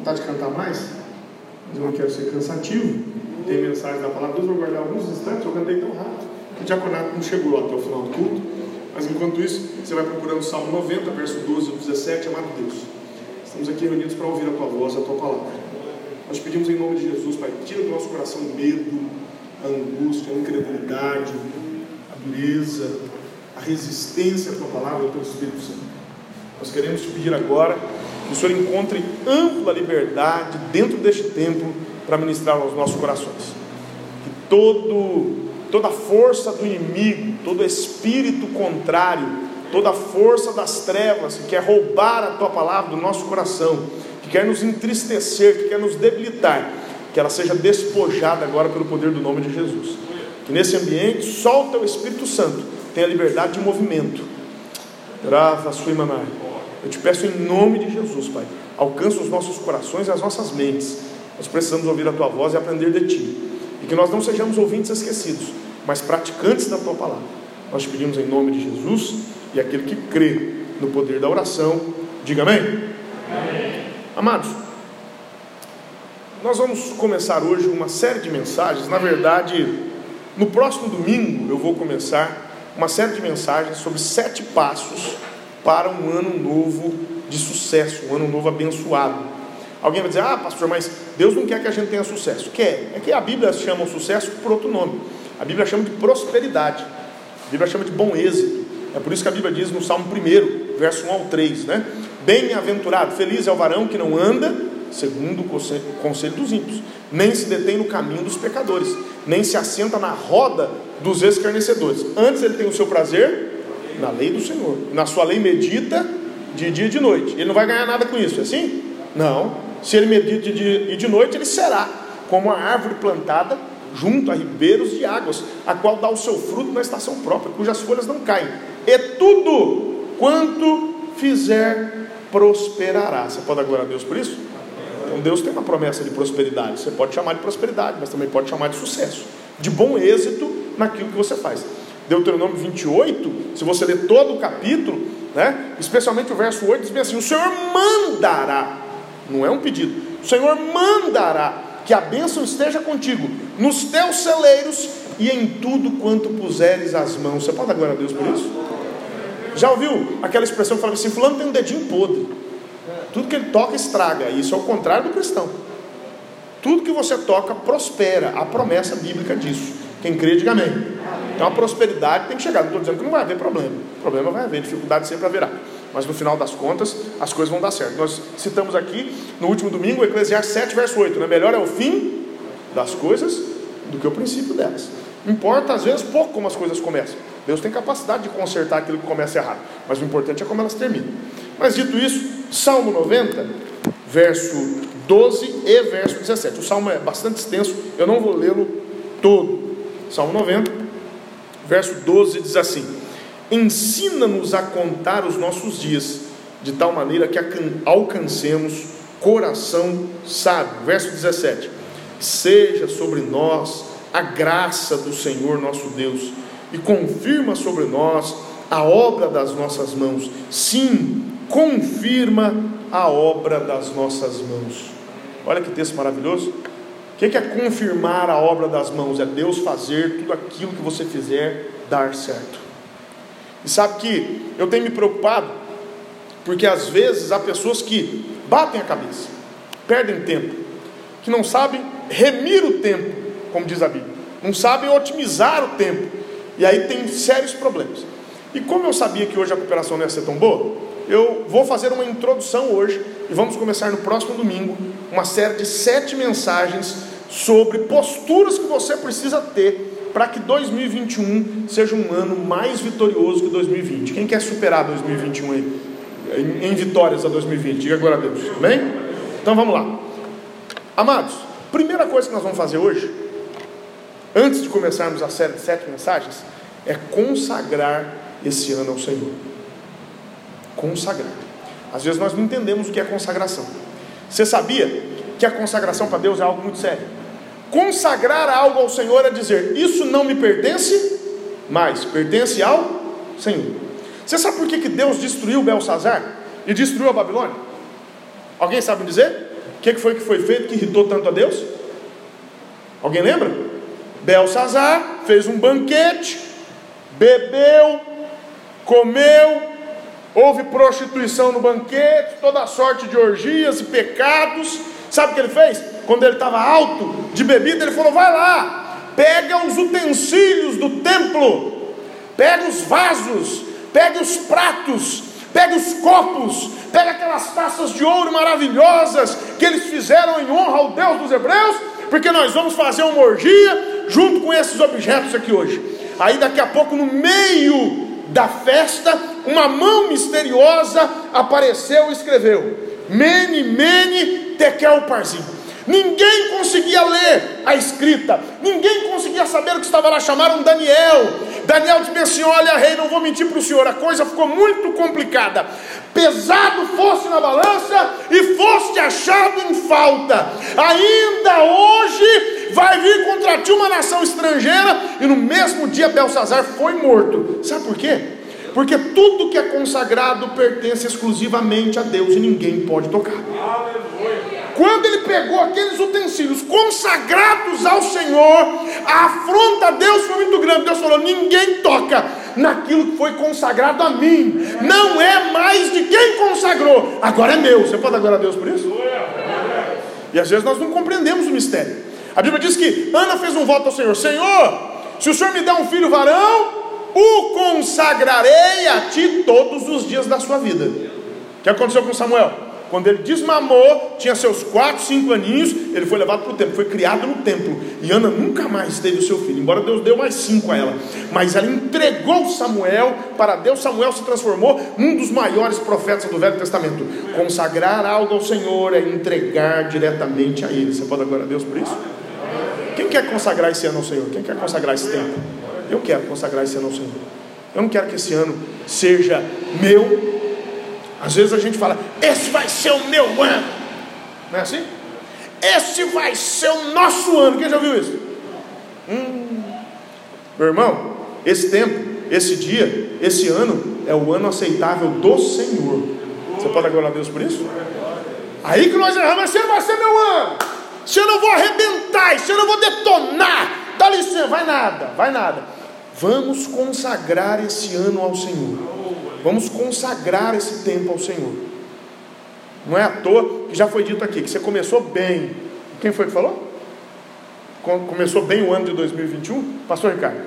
vontade de cantar mais, mas eu não quero ser cansativo. Tem mensagem da palavra de Deus, vou guardar alguns instantes, eu cantei tão rápido. O diaconato não chegou até o final do culto, mas enquanto isso, você vai procurando o Salmo 90, verso 12 e 17, amado Deus. Estamos aqui reunidos para ouvir a tua voz, a tua palavra. Nós pedimos em nome de Jesus, Pai, tira do nosso coração o medo, a angústia, a incredulidade, a dureza, a resistência à tua palavra, ao teu Espírito Santo. Nós queremos te pedir agora que o Senhor encontre ampla liberdade dentro deste templo para ministrar aos nossos corações. Que todo, toda força do inimigo, todo espírito contrário, toda força das trevas que quer roubar a tua palavra do nosso coração, que quer nos entristecer, que quer nos debilitar, que ela seja despojada agora pelo poder do nome de Jesus. Que nesse ambiente só o teu Espírito Santo tenha liberdade de movimento. Grava sua imanai. Eu te peço em nome de Jesus, Pai, alcança os nossos corações e as nossas mentes. Nós precisamos ouvir a tua voz e aprender de ti. E que nós não sejamos ouvintes esquecidos, mas praticantes da tua palavra. Nós te pedimos em nome de Jesus e aquele que crê no poder da oração, diga amém. amém. Amados, nós vamos começar hoje uma série de mensagens. Na verdade, no próximo domingo eu vou começar uma série de mensagens sobre sete passos para um ano novo de sucesso, um ano novo abençoado. Alguém vai dizer, ah, pastor, mas Deus não quer que a gente tenha sucesso. Quer, é que a Bíblia chama o sucesso por outro nome. A Bíblia chama de prosperidade, a Bíblia chama de bom êxito. É por isso que a Bíblia diz no Salmo 1, verso 1 ao 3, né? Bem-aventurado, feliz é o varão que não anda segundo o conselho dos ímpios, nem se detém no caminho dos pecadores, nem se assenta na roda dos escarnecedores. Antes ele tem o seu prazer na lei do Senhor. Na sua lei medita de dia e de noite. Ele não vai ganhar nada com isso, é assim? Não. Se ele medita de dia e de noite, ele será como a árvore plantada junto a ribeiros de águas, a qual dá o seu fruto na estação própria, cujas folhas não caem. E tudo quanto fizer prosperará. Você pode glória a Deus por isso? Então Deus tem uma promessa de prosperidade. Você pode chamar de prosperidade, mas também pode chamar de sucesso, de bom êxito naquilo que você faz. Deuteronômio 28, se você ler todo o capítulo, né, especialmente o verso 8, diz assim: O Senhor mandará, não é um pedido, o Senhor mandará que a bênção esteja contigo nos teus celeiros e em tudo quanto puseres as mãos. Você pode dar glória a Deus por isso? Já ouviu aquela expressão que fala assim: Fulano tem um dedinho podre, tudo que ele toca estraga, isso é o contrário do cristão. Tudo que você toca prospera, a promessa bíblica disso. Quem crê, diga amém. Então a prosperidade tem que chegar. Não estou dizendo que não vai haver problema. Problema vai haver, dificuldade sempre haverá. Mas no final das contas, as coisas vão dar certo. Nós citamos aqui no último domingo, Eclesiastes 7, verso 8. Né? Melhor é o fim das coisas do que o princípio delas. Importa às vezes pouco como as coisas começam. Deus tem capacidade de consertar aquilo que começa errado. Mas o importante é como elas terminam. Mas dito isso, Salmo 90, verso 12 e verso 17. O salmo é bastante extenso, eu não vou lê-lo todo. Salmo 90, verso 12 diz assim: Ensina-nos a contar os nossos dias, de tal maneira que alcancemos coração sábio. Verso 17: Seja sobre nós a graça do Senhor nosso Deus, e confirma sobre nós a obra das nossas mãos. Sim, confirma a obra das nossas mãos. Olha que texto maravilhoso que é confirmar a obra das mãos? É Deus fazer tudo aquilo que você fizer dar certo. E sabe que eu tenho me preocupado, porque às vezes há pessoas que batem a cabeça, perdem tempo, que não sabem remir o tempo, como diz a Bíblia, não sabem otimizar o tempo, e aí tem sérios problemas. E como eu sabia que hoje a cooperação não ia ser tão boa, eu vou fazer uma introdução hoje e vamos começar no próximo domingo uma série de sete mensagens sobre posturas que você precisa ter para que 2021 seja um ano mais vitorioso que 2020. Quem quer superar 2021 aí? Em, em vitórias a 2020? Diga agora a Deus, amém? Então vamos lá. Amados, primeira coisa que nós vamos fazer hoje, antes de começarmos a série de sete mensagens, é consagrar esse ano ao Senhor. Consagrar. Às vezes nós não entendemos o que é consagração. Você sabia que a consagração para Deus é algo muito sério? Consagrar algo ao Senhor é dizer: Isso não me pertence, mas pertence ao Senhor. Você sabe por que, que Deus destruiu Belsazar e destruiu a Babilônia? Alguém sabe dizer? O que foi que foi feito que irritou tanto a Deus? Alguém lembra? Belsazar fez um banquete, bebeu, comeu, houve prostituição no banquete, toda sorte de orgias e pecados. Sabe o que ele fez? Quando ele estava alto de bebida, ele falou: vai lá, pega os utensílios do templo, pega os vasos, pega os pratos, pega os copos, pega aquelas taças de ouro maravilhosas que eles fizeram em honra ao Deus dos Hebreus, porque nós vamos fazer uma orgia junto com esses objetos aqui hoje. Aí daqui a pouco, no meio da festa, uma mão misteriosa apareceu e escreveu: Mene, Mene, Tekel Parzim. Ninguém conseguia ler a escrita, ninguém conseguia saber o que estava lá. Chamaram Daniel. Daniel disse assim: Olha, rei, não vou mentir para o senhor, a coisa ficou muito complicada. Pesado fosse na balança e foste achado em falta. Ainda hoje vai vir contra ti uma nação estrangeira, e no mesmo dia Belsazar foi morto. Sabe por quê? Porque tudo que é consagrado pertence exclusivamente a Deus e ninguém pode tocar. Quando ele pegou aqueles utensílios consagrados ao Senhor, a afronta a Deus foi muito grande. Deus falou: ninguém toca naquilo que foi consagrado a mim. Não é mais de quem consagrou, agora é meu. Você pode agora a Deus por isso? E às vezes nós não compreendemos o mistério. A Bíblia diz que Ana fez um voto ao Senhor: Senhor, se o Senhor me der um filho varão, o consagrarei a ti todos os dias da sua vida. O que aconteceu com Samuel? Quando ele desmamou, tinha seus 4, 5 aninhos, ele foi levado para o templo, foi criado no templo. E Ana nunca mais teve o seu filho, embora Deus deu mais cinco a ela. Mas ela entregou Samuel para Deus. Samuel se transformou num dos maiores profetas do Velho Testamento. Consagrar algo ao Senhor é entregar diretamente a Ele. Você pode agora a Deus por isso? Quem quer consagrar esse ano ao Senhor? Quem quer consagrar esse tempo? Eu quero consagrar esse ano ao Senhor. Eu não quero que esse ano seja meu. Às vezes a gente fala, esse vai ser o meu ano. Não é assim? Esse vai ser o nosso ano. Quem já viu isso? Hum. Meu irmão, esse tempo, esse dia, esse ano é o ano aceitável do Senhor. Você pode agradecer a Deus por isso? Aí que nós erramos, esse ano vai ser meu ano. Se eu não vou arrebentar, se eu não vou detonar, dá licença, vai nada, vai nada. Vamos consagrar esse ano ao Senhor. Vamos consagrar esse tempo ao Senhor. Não é à toa que já foi dito aqui que você começou bem. Quem foi que falou? Começou bem o ano de 2021? Pastor Ricardo.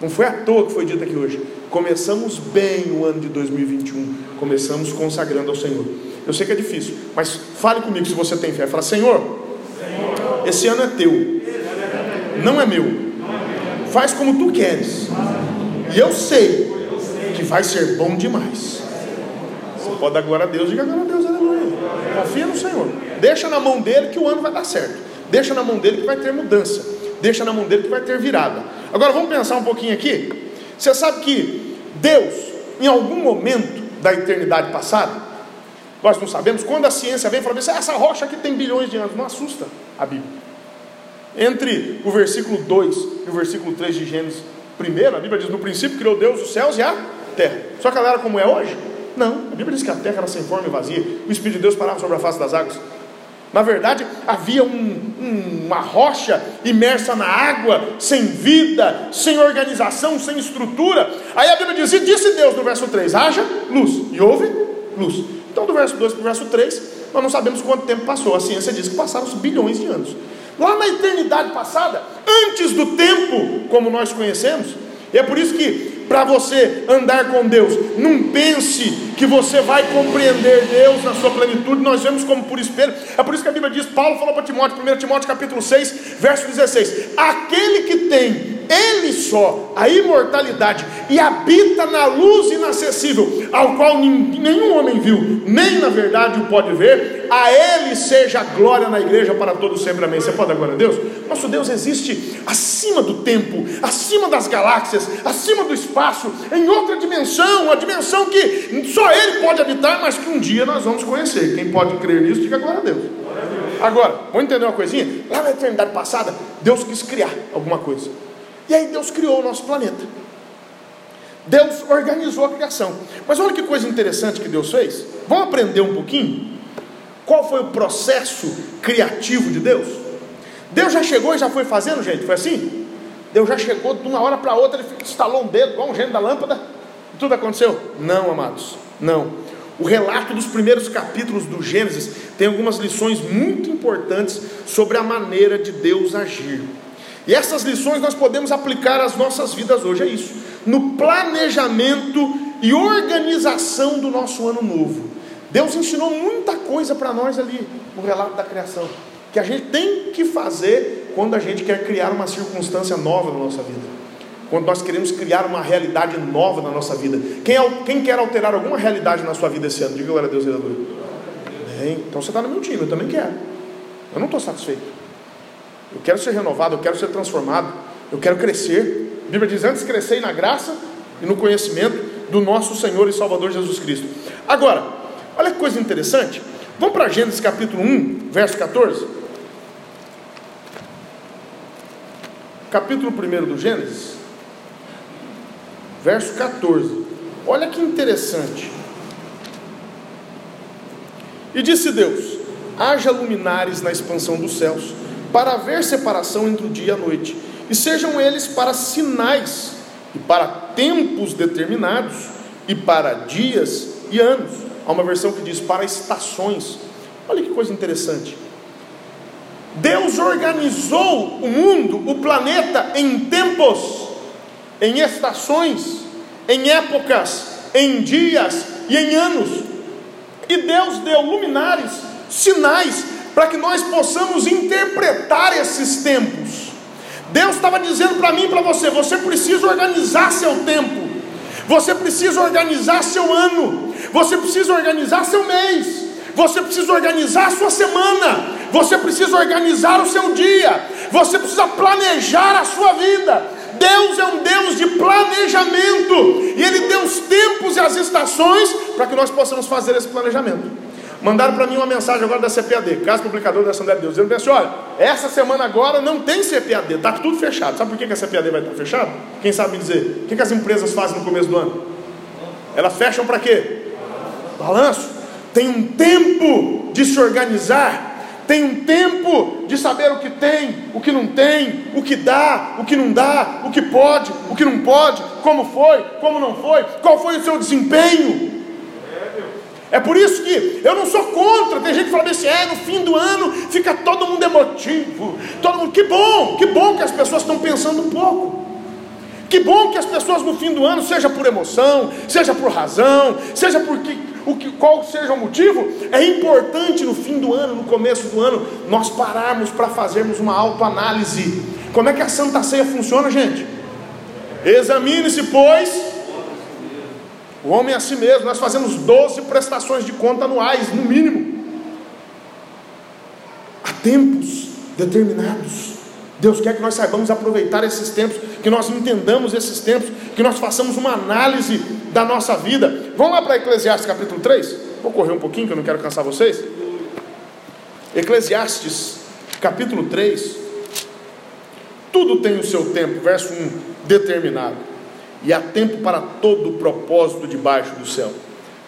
Não foi à toa que foi dito aqui hoje. Começamos bem o ano de 2021. Começamos consagrando ao Senhor. Eu sei que é difícil, mas fale comigo se você tem fé. Fala, Senhor, esse ano é teu, não é meu. Faz como tu queres. E eu sei que vai ser bom demais. Você pode dar glória a Deus, diga glória a Deus, aleluia. Confia no Senhor. Deixa na mão dele que o ano vai dar certo. Deixa na mão dele que vai ter mudança. Deixa na mão dele que vai ter virada. Agora vamos pensar um pouquinho aqui. Você sabe que Deus, em algum momento da eternidade passada, nós não sabemos, quando a ciência vem e fala assim, essa rocha aqui tem bilhões de anos, não assusta a Bíblia. Entre o versículo 2 e o versículo 3 de Gênesis, primeiro, a Bíblia diz: No princípio criou Deus os céus e a terra. Só que ela era como é hoje? Não, a Bíblia diz que a terra era sem forma e vazia, o Espírito de Deus parava sobre a face das águas. Na verdade, havia um, um, uma rocha imersa na água, sem vida, sem organização, sem estrutura. Aí a Bíblia diz: E disse Deus no verso 3: haja luz, e houve luz. Então, do verso 2 para o verso 3, nós não sabemos quanto tempo passou. A ciência diz que passaram bilhões de anos. Lá na eternidade passada, antes do tempo como nós conhecemos, e é por isso que para você andar com Deus. Não pense que você vai compreender Deus na sua plenitude, nós vemos como por espelho. É por isso que a Bíblia diz, Paulo falou para Timóteo, 1 Timóteo capítulo 6, verso 16: aquele que tem ele só a imortalidade e habita na luz inacessível, ao qual nenhum homem viu, nem na verdade o pode ver, a ele seja a glória na igreja para todos sempre. Amém. Você pode dar glória a Deus? Nosso Deus existe acima do tempo, acima das galáxias, acima do espaço, em outra dimensão, uma dimensão que só Ele pode habitar, mas que um dia nós vamos conhecer. Quem pode crer nisso, diga glória a Deus. Agora, vamos entender uma coisinha? Lá na eternidade passada, Deus quis criar alguma coisa. E aí Deus criou o nosso planeta. Deus organizou a criação. Mas olha que coisa interessante que Deus fez. Vamos aprender um pouquinho? qual foi o processo criativo de Deus? Deus já chegou e já foi fazendo, gente? Foi assim? Deus já chegou de uma hora para outra, ele instalou um dedo, igual um gênio da lâmpada, e tudo aconteceu? Não, amados, não. O relato dos primeiros capítulos do Gênesis tem algumas lições muito importantes sobre a maneira de Deus agir. E essas lições nós podemos aplicar às nossas vidas hoje, é isso. No planejamento e organização do nosso ano novo. Deus ensinou muita coisa para nós ali no relato da criação, que a gente tem que fazer quando a gente quer criar uma circunstância nova na nossa vida quando nós queremos criar uma realidade nova na nossa vida. Quem, quem quer alterar alguma realidade na sua vida esse ano? Diga glória a Deus, aleluia. Bem, então você está no meu time, eu também quero. Eu não estou satisfeito. Eu quero ser renovado, eu quero ser transformado, eu quero crescer. A Bíblia diz: antes crescei na graça e no conhecimento do nosso Senhor e Salvador Jesus Cristo. Agora, olha que coisa interessante. Vamos para Gênesis capítulo 1, verso 14. Capítulo 1 do Gênesis verso 14. Olha que interessante. E disse Deus: haja luminares na expansão dos céus, para haver separação entre o dia e a noite, e sejam eles para sinais, e para tempos determinados, e para dias e anos. Há uma versão que diz para estações. Olha que coisa interessante. Deus organizou o mundo, o planeta, em tempos em estações, em épocas, em dias e em anos. E Deus deu luminares, sinais, para que nós possamos interpretar esses tempos. Deus estava dizendo para mim e para você: você precisa organizar seu tempo, você precisa organizar seu ano, você precisa organizar seu mês, você precisa organizar sua semana, você precisa organizar o seu dia, você precisa planejar a sua vida. Deus é um Deus de planejamento, e Ele deu os tempos e as estações para que nós possamos fazer esse planejamento. Mandaram para mim uma mensagem agora da CPAD, Casa Publicador da Assembleia de Deus, dizendo assim: olha, essa semana agora não tem CPAD, está tudo fechado. Sabe por que a CPAD vai estar fechada? Quem sabe me dizer? O que as empresas fazem no começo do ano? Elas fecham para quê? Balanço. Tem um tempo de se organizar tem um tempo de saber o que tem, o que não tem, o que dá, o que não dá, o que pode, o que não pode, como foi, como não foi, qual foi o seu desempenho. É por isso que eu não sou contra. Tem gente que fala assim: é, no fim do ano fica todo mundo emotivo. Todo mundo, que bom, que bom que as pessoas estão pensando um pouco. Que bom que as pessoas no fim do ano, seja por emoção, seja por razão, seja porque o que, qual seja o motivo, é importante no fim do ano, no começo do ano, nós pararmos para fazermos uma autoanálise. Como é que a Santa Ceia funciona, gente? Examine-se, pois, o homem é a si mesmo. Nós fazemos 12 prestações de conta anuais, no mínimo. Há tempos determinados. Deus quer que nós saibamos aproveitar esses tempos, que nós entendamos esses tempos, que nós façamos uma análise da nossa vida. Vamos lá para Eclesiastes capítulo 3? Vou correr um pouquinho que eu não quero cansar vocês. Eclesiastes capítulo 3. Tudo tem o seu tempo, verso 1, determinado. E há tempo para todo o propósito debaixo do céu.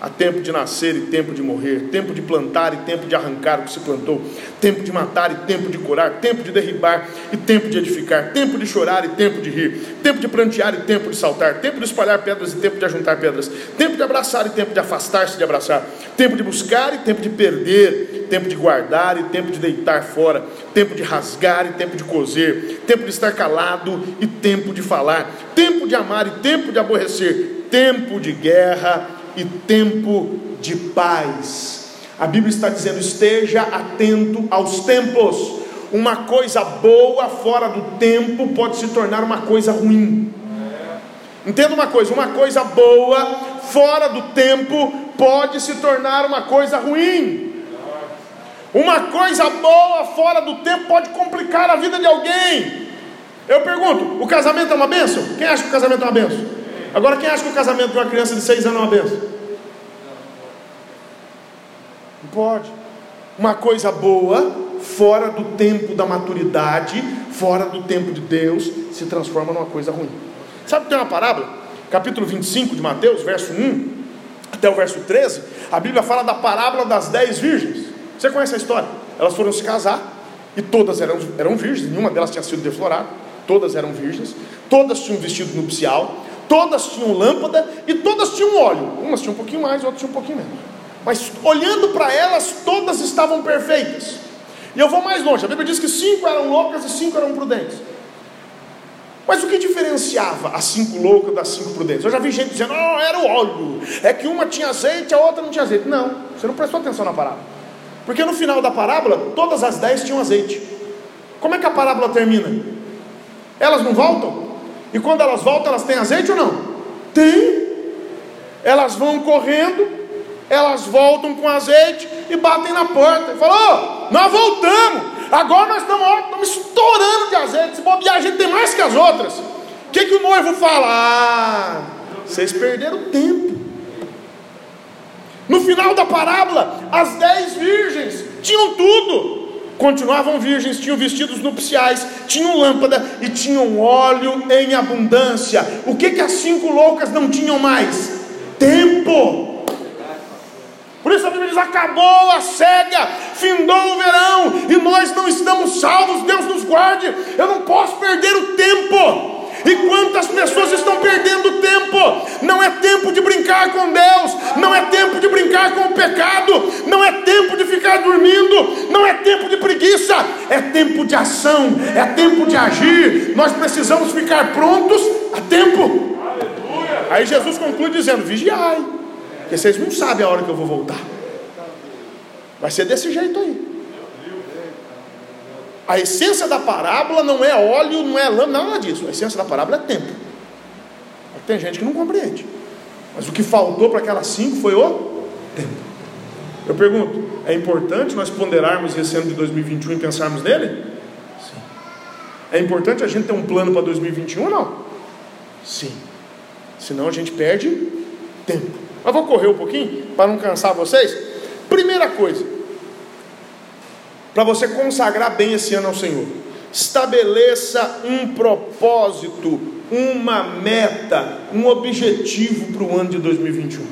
Há tempo de nascer e tempo de morrer, tempo de plantar e tempo de arrancar o que se plantou, tempo de matar e tempo de curar, tempo de derribar e tempo de edificar, tempo de chorar e tempo de rir, tempo de plantear e tempo de saltar, tempo de espalhar pedras e tempo de ajuntar pedras, tempo de abraçar e tempo de afastar-se de abraçar, tempo de buscar e tempo de perder, tempo de guardar e tempo de deitar fora, tempo de rasgar e tempo de coser, tempo de estar calado e tempo de falar, tempo de amar e tempo de aborrecer, tempo de guerra e tempo de paz. A Bíblia está dizendo: esteja atento aos tempos. Uma coisa boa fora do tempo pode se tornar uma coisa ruim. Entenda uma coisa: uma coisa boa fora do tempo pode se tornar uma coisa ruim. Uma coisa boa fora do tempo pode complicar a vida de alguém. Eu pergunto: o casamento é uma benção? Quem acha que o casamento é uma benção? Agora, quem acha que o casamento de uma criança de seis anos é uma benção? Não pode. Uma coisa boa, fora do tempo da maturidade, fora do tempo de Deus, se transforma numa coisa ruim. Sabe que tem uma parábola? Capítulo 25 de Mateus, verso 1 até o verso 13, a Bíblia fala da parábola das dez virgens. Você conhece a história? Elas foram se casar e todas eram, eram virgens, nenhuma delas tinha sido deflorada, todas eram virgens, todas tinham vestido nupcial, todas tinham lâmpada e todas tinham óleo. Umas tinham um pouquinho mais, outras tinham um pouquinho menos. Mas olhando para elas, todas estavam perfeitas. E eu vou mais longe, a Bíblia diz que cinco eram loucas e cinco eram prudentes. Mas o que diferenciava as cinco loucas das cinco prudentes? Eu já vi gente dizendo, oh, era o óleo, é que uma tinha azeite, a outra não tinha azeite. Não, você não prestou atenção na parábola. Porque no final da parábola, todas as dez tinham azeite. Como é que a parábola termina? Elas não voltam? E quando elas voltam, elas têm azeite ou não? Tem. Elas vão correndo, elas voltam com azeite e batem na porta. E falam: oh, nós voltamos. Agora nós estamos, estamos estourando de azeite. Se bobear, a gente tem mais que as outras. O que, que o noivo fala? Ah, vocês perderam tempo. No final da parábola, as dez virgens tinham tudo. Continuavam virgens, tinham vestidos nupciais, tinham lâmpada e tinham óleo em abundância. O que, que as cinco loucas não tinham mais? Tempo. Por isso a Bíblia diz: acabou a cega, findou o verão, e nós não estamos salvos, Deus nos guarde. Eu não posso perder o tempo. E quantas pessoas estão perdendo tempo? Não é tempo de brincar com Deus, não é tempo de brincar com o pecado, não é tempo de ficar dormindo, não é tempo de preguiça, é tempo de ação, é tempo de agir. Nós precisamos ficar prontos a tempo. Aí Jesus conclui dizendo: vigiai. Porque vocês não sabem a hora que eu vou voltar. Vai ser desse jeito aí. A essência da parábola não é óleo, não é lâmpada, nada disso. A essência da parábola é tempo. Tem gente que não compreende. Mas o que faltou para aquelas cinco foi o tempo. Eu pergunto: é importante nós ponderarmos esse ano de 2021 e pensarmos nele? Sim. É importante a gente ter um plano para 2021 ou não? Sim. Senão a gente perde tempo. Mas vou correr um pouquinho para não cansar vocês. Primeira coisa, para você consagrar bem esse ano ao Senhor, estabeleça um propósito, uma meta, um objetivo para o ano de 2021.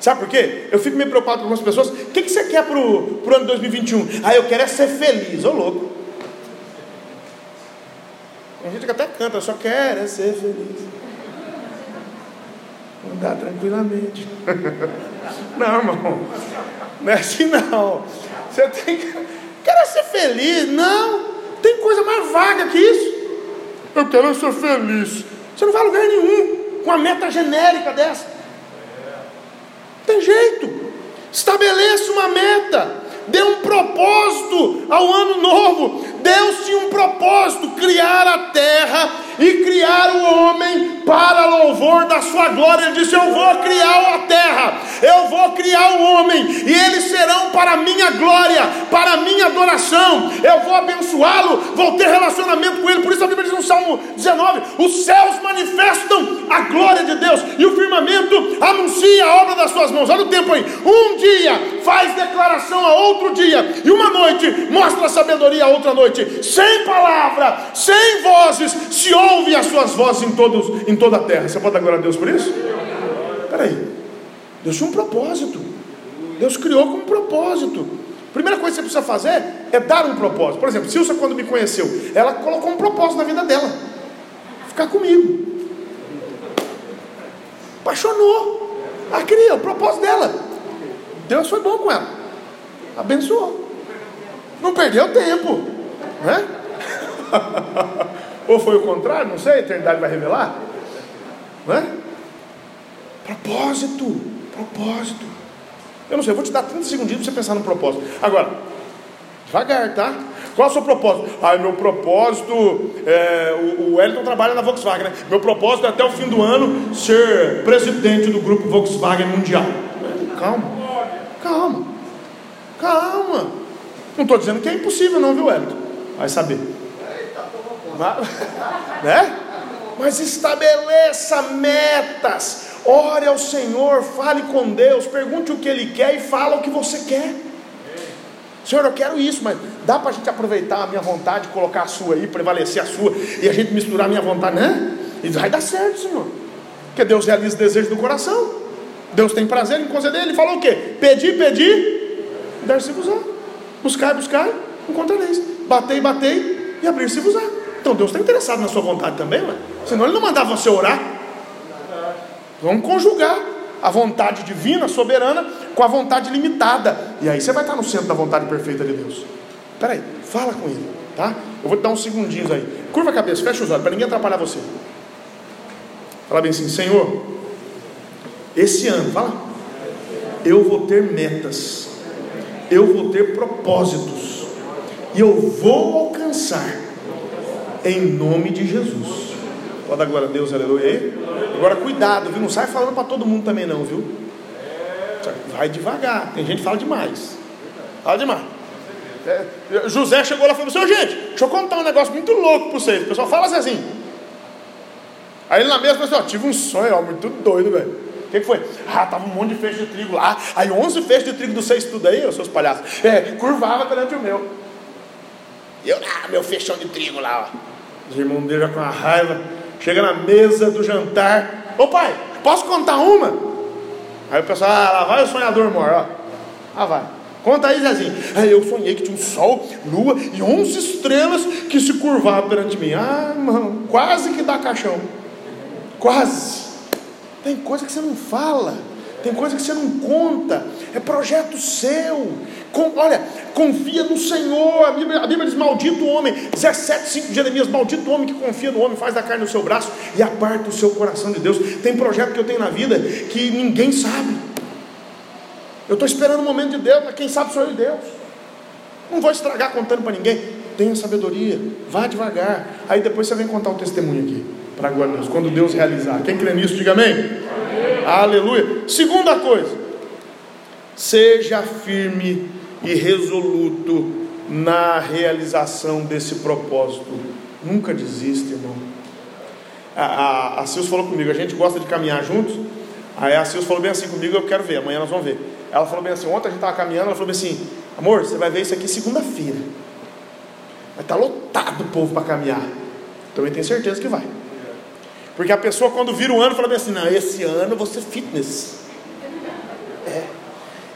Sabe por quê? Eu fico meio preocupado com algumas pessoas. O que, que você quer para o ano de 2021? Ah, eu quero é ser feliz. Ô louco. Tem gente que até canta, só quero é ser feliz andar tranquilamente. Não, irmão, não é assim não. Você tem que. Quero ser feliz. Não, tem coisa mais vaga que isso. Eu quero ser feliz. Você não vai a lugar nenhum com uma meta genérica dessa. Tem jeito. Estabeleça uma meta. Dê um propósito ao ano novo. Deus tinha um propósito: criar a terra e criar o homem para louvor da sua glória. Ele disse: Eu vou criar a terra, eu vou criar o homem, e eles serão para minha glória, para minha adoração. Eu vou abençoá-lo, vou ter relacionamento com ele. Por isso a Bíblia diz no Salmo 19: Os céus manifestam a glória de Deus, e o firmamento anuncia a obra das suas mãos. Olha o tempo aí: um dia faz declaração a outro dia, e uma noite mostra a sabedoria a outra noite, sem palavra, sem vozes, se ouve as suas vozes em, todos, em toda a terra. Você pode dar glória a Deus por isso? Espera aí. Deus tinha um propósito. Deus criou com um propósito. Primeira coisa que você precisa fazer é dar um propósito. Por exemplo, Silsa, quando me conheceu, ela colocou um propósito na vida dela: ficar comigo. Apaixonou. A cria, o propósito dela. Deus foi bom com ela. Abençoou. Não perdeu tempo. Né? Ou foi o contrário, não sei, a eternidade vai revelar. Não é? Propósito, propósito. Eu não sei, eu vou te dar 30 segundos para você pensar no propósito. Agora, devagar, tá? Qual é o seu propósito? Ah, meu propósito, é, o, o Wellington trabalha na Volkswagen, né? Meu propósito é até o fim do ano ser presidente do grupo Volkswagen Mundial. Calma, calma, calma. Não estou dizendo que é impossível, não, viu, Wellington? Vai saber. Né? Mas estabeleça metas. Ore ao Senhor, fale com Deus, pergunte o que Ele quer e fala o que você quer. Senhor, eu quero isso, mas dá para a gente aproveitar a minha vontade, colocar a sua aí, prevalecer a sua, e a gente misturar a minha vontade, né? E vai dar certo, Senhor. Porque Deus realiza o desejo do coração. Deus tem prazer em conceder. Ele falou o quê? Pedir, pedir dar-se-vos-á. Buscai, buscai, encontrareis. Batei, batei e abrir-se-vos-á. Então Deus está interessado na sua vontade também, ué. senão Ele não mandava você orar. Vamos conjugar a vontade divina, soberana, com a vontade limitada. E aí você vai estar no centro da vontade perfeita de Deus. Peraí, fala com ele, tá? Eu vou te dar uns segundinhos aí. Curva a cabeça, fecha os olhos, para ninguém atrapalhar você. Fala bem assim, Senhor, esse ano, fala, eu vou ter metas, eu vou ter propósitos, e eu vou alcançar, em nome de Jesus. Pode dar glória a Deus, aleluia. Agora cuidado, viu? Não sai falando para todo mundo também não, viu? Vai devagar, tem gente que fala demais. Fala demais. É, José chegou lá e falou: Senhor, gente, deixa eu contar um negócio muito louco para vocês. O pessoal fala assim. Aí ele na mesa falou assim: ó, tive um sonho, ó, muito doido, velho. O que, que, foi? Ah, tava um monte de feixe de trigo lá. Aí 11 feixes de trigo do seis tudo aí, os seus palhaços. É, curvava perante o meu. E eu, ah, meu fechão de trigo lá, ó. Os irmãos dele já com a raiva. Chega na mesa do jantar. Ô pai, posso contar uma? Aí o pessoal, ah, lá vai o sonhador mor, ó. Ah, vai. Conta aí, Zezinho. Aí eu sonhei que tinha um sol, lua e onze estrelas que se curvavam perante mim. Ah, irmão, quase que dá caixão. Quase. Tem coisa que você não fala, tem coisa que você não conta, é projeto seu. Com, olha, confia no Senhor. A Bíblia, a Bíblia diz: Maldito o homem, 17, 5 de Jeremias: Maldito o homem que confia no homem, faz da carne o seu braço e aparta o seu coração de Deus. Tem projeto que eu tenho na vida que ninguém sabe. Eu estou esperando o momento de Deus, mas quem sabe sou eu e Deus. Não vou estragar contando para ninguém. Tenha sabedoria, vá devagar. Aí depois você vem contar o testemunho aqui para agora Deus, quando Deus realizar. Quem crê nisso, diga amém. amém. Aleluia. Segunda coisa, seja firme e resoluto na realização desse propósito. Nunca desista, irmão. A, a, a Sil falou comigo, a gente gosta de caminhar juntos. Aí a Sil falou bem assim comigo, eu quero ver, amanhã nós vamos ver. Ela falou bem assim, ontem a gente estava caminhando, ela falou bem assim, amor, você vai ver isso aqui segunda-feira. Vai estar tá lotado o povo para caminhar. Também tenho certeza que vai. Porque a pessoa quando vira o ano fala bem assim, não, esse ano eu vou ser fitness. É.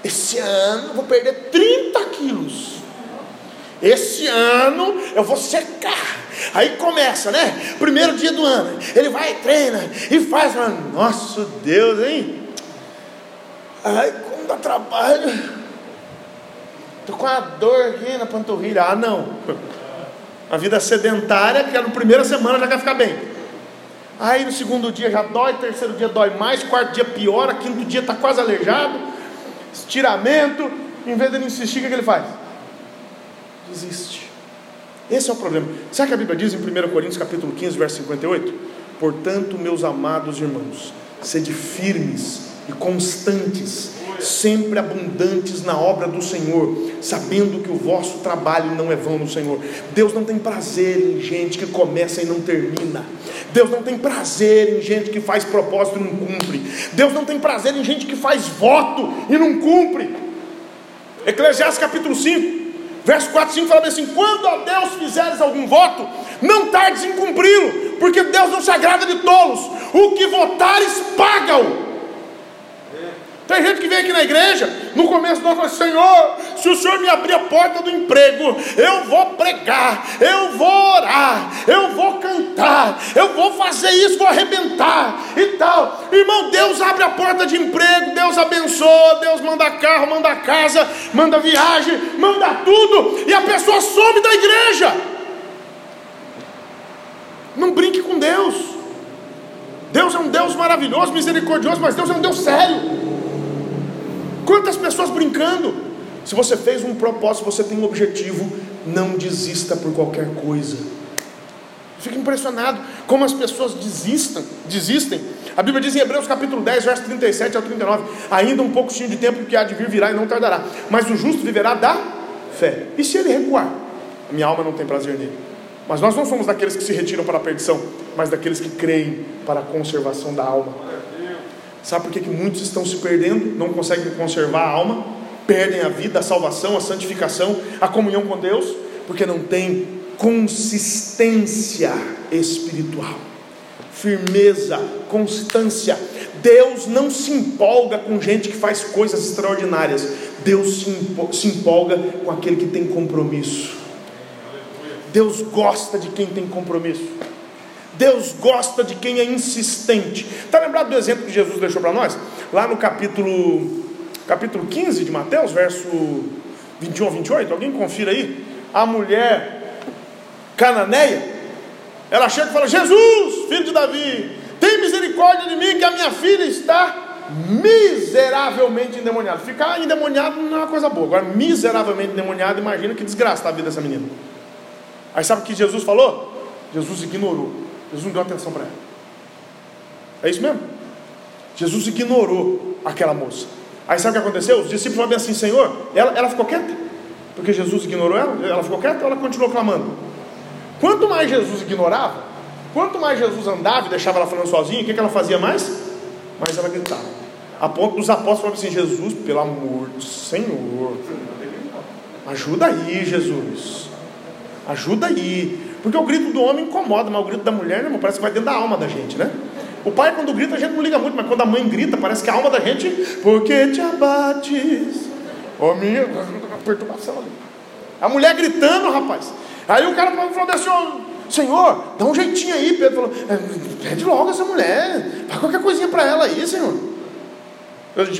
Esse ano eu vou perder 30 quilos. Esse ano eu vou secar. Aí começa, né? Primeiro dia do ano. Ele vai, treina e faz. Nossa Deus, hein? Ai, como dá trabalho. Estou com uma dor aqui na panturrilha. Ah, não. A vida sedentária, que é na primeira semana já quer ficar bem. Aí no segundo dia já dói, terceiro dia dói mais, quarto dia piora, quinto dia está quase aleijado, estiramento, em vez de ele insistir, o que ele faz? Desiste. Esse é o problema. Sabe o que a Bíblia diz em 1 Coríntios capítulo 15, verso 58? Portanto, meus amados irmãos, sede firmes e constantes, sempre abundantes na obra do Senhor, sabendo que o vosso trabalho não é vão no Senhor. Deus não tem prazer em gente que começa e não termina. Deus não tem prazer em gente que faz propósito e não cumpre. Deus não tem prazer em gente que faz voto e não cumpre. Eclesiastes capítulo 5, verso 4 e 5 fala assim: Quando a Deus fizeres algum voto, não tardes em cumpri-lo, porque Deus não se agrada de tolos. O que votares, paga-o. Tem gente que vem aqui na igreja, no começo do ano, fala: Senhor, se o Senhor me abrir a porta do emprego, eu vou pregar, eu vou orar, eu vou cantar, eu vou fazer isso, vou arrebentar e tal. Irmão, Deus abre a porta de emprego, Deus abençoa, Deus manda carro, manda casa, manda viagem, manda tudo, e a pessoa some da igreja. Não brinque com Deus. Deus é um Deus maravilhoso, misericordioso, mas Deus é um Deus sério. Quantas pessoas brincando? Se você fez um propósito, você tem um objetivo, não desista por qualquer coisa. Fico impressionado como as pessoas desistam, desistem. A Bíblia diz em Hebreus capítulo 10, verso 37 ao 39: Ainda um pouco de tempo que há de vir virá e não tardará, mas o justo viverá da fé. E se ele recuar? A minha alma não tem prazer nele. Mas nós não somos daqueles que se retiram para a perdição, mas daqueles que creem para a conservação da alma. Sabe por que, que muitos estão se perdendo, não conseguem conservar a alma, perdem a vida, a salvação, a santificação, a comunhão com Deus? Porque não tem consistência espiritual, firmeza, constância. Deus não se empolga com gente que faz coisas extraordinárias. Deus se empolga com aquele que tem compromisso. Deus gosta de quem tem compromisso. Deus gosta de quem é insistente. Está lembrado do exemplo que Jesus deixou para nós? Lá no capítulo, capítulo 15 de Mateus, verso 21 a 28. Alguém confira aí? A mulher cananeia, ela chega e fala: Jesus, filho de Davi, tem misericórdia de mim, que a minha filha está miseravelmente endemoniada. Ficar endemoniado não é uma coisa boa. Agora, miseravelmente endemoniado, imagina que desgraça a vida dessa menina. Aí sabe o que Jesus falou? Jesus ignorou. Jesus não deu atenção para ela. É isso mesmo? Jesus ignorou aquela moça. Aí sabe o que aconteceu? Os discípulos falaram assim: Senhor, ela, ela ficou quieta? Porque Jesus ignorou ela? Ela ficou quieta ela continuou clamando? Quanto mais Jesus ignorava, quanto mais Jesus andava e deixava ela falando sozinha, o que, que ela fazia mais? Mais ela gritava. A ponto dos apóstolos falaram assim: Jesus, pelo amor do Senhor, ajuda aí, Jesus, ajuda aí. Porque o grito do homem incomoda, mas o grito da mulher, né, parece que vai dentro da alma da gente, né? O pai, quando grita, a gente não liga muito, mas quando a mãe grita, parece que a alma da gente, porque te abates, ô minha, perturbação ali. A mulher gritando, rapaz. Aí o cara falou assim: Senhor, dá um jeitinho aí. Pedro falou: é, Pede logo essa mulher, faz qualquer coisinha para ela aí, Senhor.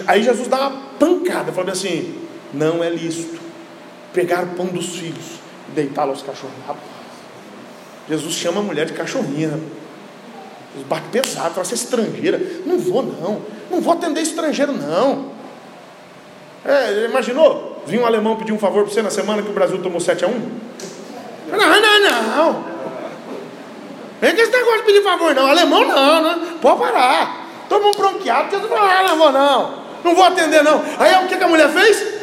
Aí Jesus dá uma pancada, falando assim: Não é lícito pegar o pão dos filhos e deitá-lo aos cachorros. Jesus chama a mulher de cachorrinha. Jesus bate pesado, fala: Você é estrangeira. Não vou, não. Não vou atender estrangeiro, não. É, imaginou? Vinha um alemão pedir um favor para você na semana que o Brasil tomou 7 a 1 Não, não, não. Vem com esse negócio de pedir favor, não. Alemão não, né? Pode parar. Todo mundo bronqueado, porque ah, não vou não. Não vou atender, não. Aí o que, que a mulher fez?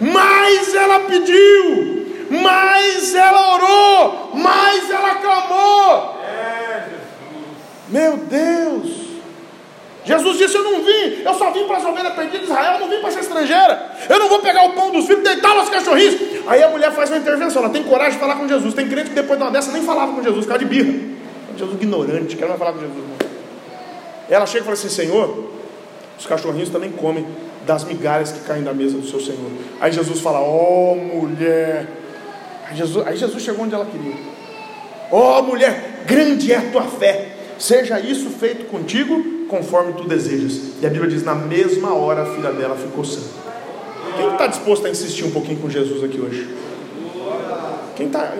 Mais ela pediu, mais ela orou, mais ela clamou. É, Meu Deus. Jesus disse: Eu não vim, eu só vim para as ovelhas perdidas de Israel, eu não vim para ser estrangeira. Eu não vou pegar o pão dos filhos deitar nos cachorrinhos. Aí a mulher faz uma intervenção, ela tem coragem de falar com Jesus. Tem crente que depois de uma dessa nem falava com Jesus, ficava de birra. Jesus ignorante, que ela não vai falar com Jesus. Não. Ela chega e fala assim: Senhor, os cachorrinhos também comem das migalhas que caem da mesa do seu Senhor. Aí Jesus fala: Ó oh, mulher. Jesus, aí Jesus chegou onde ela queria. Ó oh, mulher, grande é a tua fé. Seja isso feito contigo conforme tu desejas. E a Bíblia diz: na mesma hora a filha dela ficou sã. Quem está disposto a insistir um pouquinho com Jesus aqui hoje? Quem está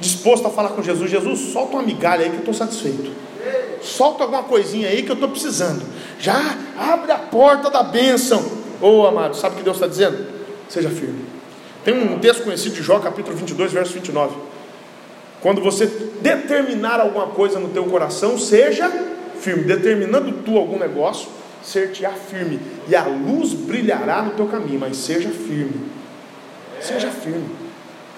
disposto a falar com Jesus? Jesus, solta uma migalha aí que eu estou satisfeito. Solta alguma coisinha aí que eu estou precisando. Já abre a porta da bênção. Ô oh, amado, sabe o que Deus está dizendo? Seja firme. Tem um texto conhecido de Jó, capítulo 22, verso 29. Quando você determinar alguma coisa no teu coração, seja firme. Determinando tu algum negócio, ser-te-á firme. E a luz brilhará no teu caminho, mas seja firme. Seja firme.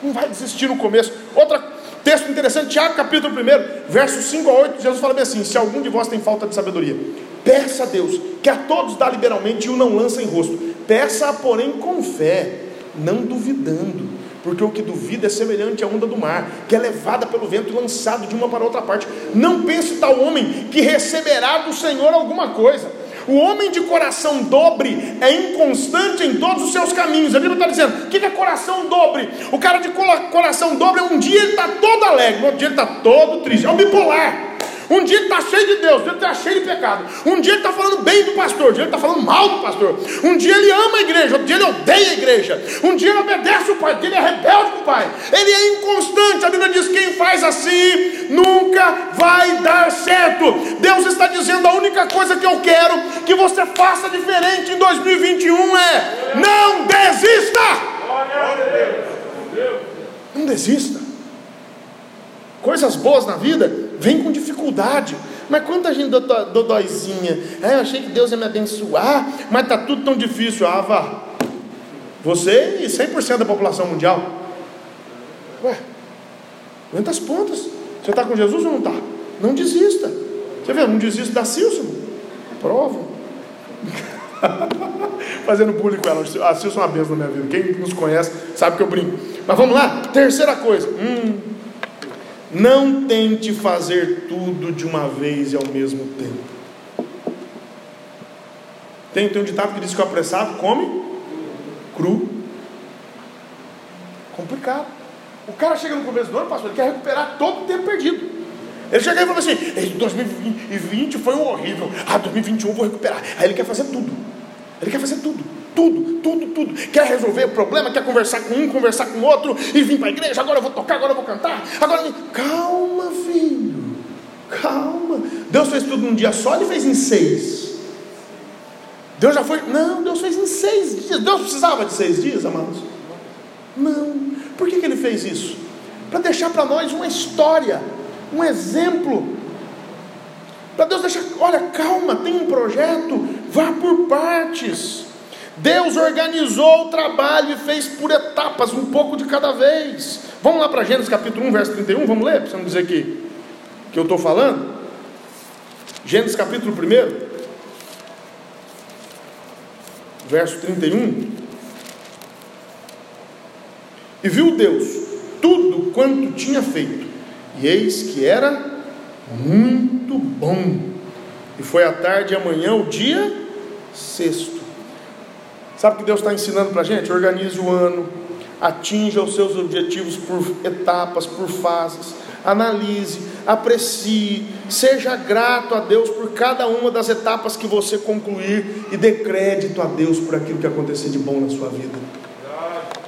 Não vai desistir no começo. Outra texto interessante, Tiago capítulo 1, versos 5 a 8, Jesus fala bem assim: se algum de vós tem falta de sabedoria, peça a Deus, que a todos dá liberalmente e o não lança em rosto. Peça, porém, com fé, não duvidando porque o que duvida é semelhante à onda do mar, que é levada pelo vento e lançado de uma para outra parte. Não pense tal homem que receberá do Senhor alguma coisa. O homem de coração dobre é inconstante em todos os seus caminhos. A Bíblia está dizendo: o que é coração dobre? O cara de coração dobre, um dia ele está todo alegre, outro dia ele está todo triste. É um bipolar. Um dia ele está cheio de Deus, outro está cheio de pecado. Um dia ele está falando bem do pastor, outro dia ele está falando mal do pastor. Um dia ele ama a igreja, outro dia ele odeia a igreja. Um dia ele obedece o pai, outro dia ele é rebelde com o pai. Ele é inconstante. A Bíblia diz: quem faz assim nunca vai dar certo. Deus está dizendo: a única coisa que eu quero que você faça diferente em 2021 é não desista. Não desista. Coisas boas na vida vêm com dificuldade. Mas quanta gente dodóizinha. É, eu achei que Deus ia me abençoar, mas está tudo tão difícil. Ah, vá. Você e 100% da população mundial. Ué, aguenta as pontas. Você está com Jesus ou não está? Não desista. Você vê, não desista da Silson. Prova. Fazendo bullying com ela. A Silson é uma benção na minha vida. Quem nos conhece sabe que eu brinco. Mas vamos lá. Terceira coisa. Hum, não tente fazer tudo de uma vez e ao mesmo tempo. Tem, tem um ditado que diz que o apressado come cru. complicado. O cara chega no começo do ano, pastor, ele quer recuperar todo o tempo perdido. Ele chega e fala assim: 2020 foi um horrível. Ah, 2021 eu vou recuperar. Aí ele quer fazer tudo. Ele quer fazer tudo. Tudo, tudo, tudo. Quer resolver o problema, quer conversar com um, conversar com outro, e vir para a igreja, agora eu vou tocar, agora eu vou cantar. Agora. Calma, filho. Calma. Deus fez tudo num dia só, ele fez em seis. Deus já foi. Não, Deus fez em seis dias. Deus precisava de seis dias, amados? Não. Por que, que ele fez isso? Para deixar para nós uma história, um exemplo. Para Deus deixar, olha, calma, tem um projeto, vá por partes. Deus organizou o trabalho e fez por etapas, um pouco de cada vez. Vamos lá para Gênesis capítulo 1, verso 31, vamos ler, para você não dizer que, que eu estou falando. Gênesis capítulo 1, verso 31. E viu Deus tudo quanto tinha feito, e eis que era muito bom. E foi a tarde e amanhã o dia sexto. Sabe o que Deus está ensinando para a gente? Organize o ano, atinja os seus objetivos por etapas, por fases, analise, aprecie, seja grato a Deus por cada uma das etapas que você concluir e dê crédito a Deus por aquilo que acontecer de bom na sua vida.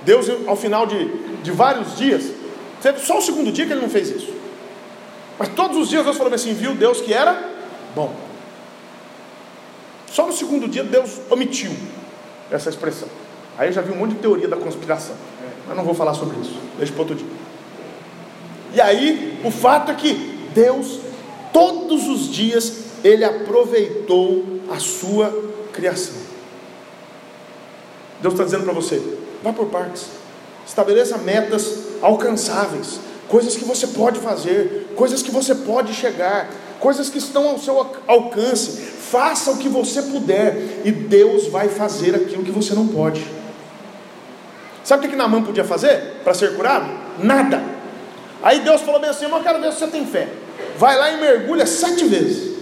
Deus, ao final de, de vários dias, teve só o segundo dia que ele não fez isso. Mas todos os dias Deus falou assim: viu Deus que era bom. Só no segundo dia Deus omitiu essa expressão. Aí eu já vi um monte de teoria da conspiração. Mas não vou falar sobre isso. Deixa para outro dia. E aí, o fato é que Deus, todos os dias, Ele aproveitou a sua criação. Deus está dizendo para você: Vá por partes. Estabeleça metas alcançáveis, coisas que você pode fazer, coisas que você pode chegar, coisas que estão ao seu alcance. Faça o que você puder e Deus vai fazer aquilo que você não pode. Sabe o que Namã podia fazer para ser curado? Nada. Aí Deus falou bem assim: Eu quero ver se você tem fé. Vai lá e mergulha sete vezes.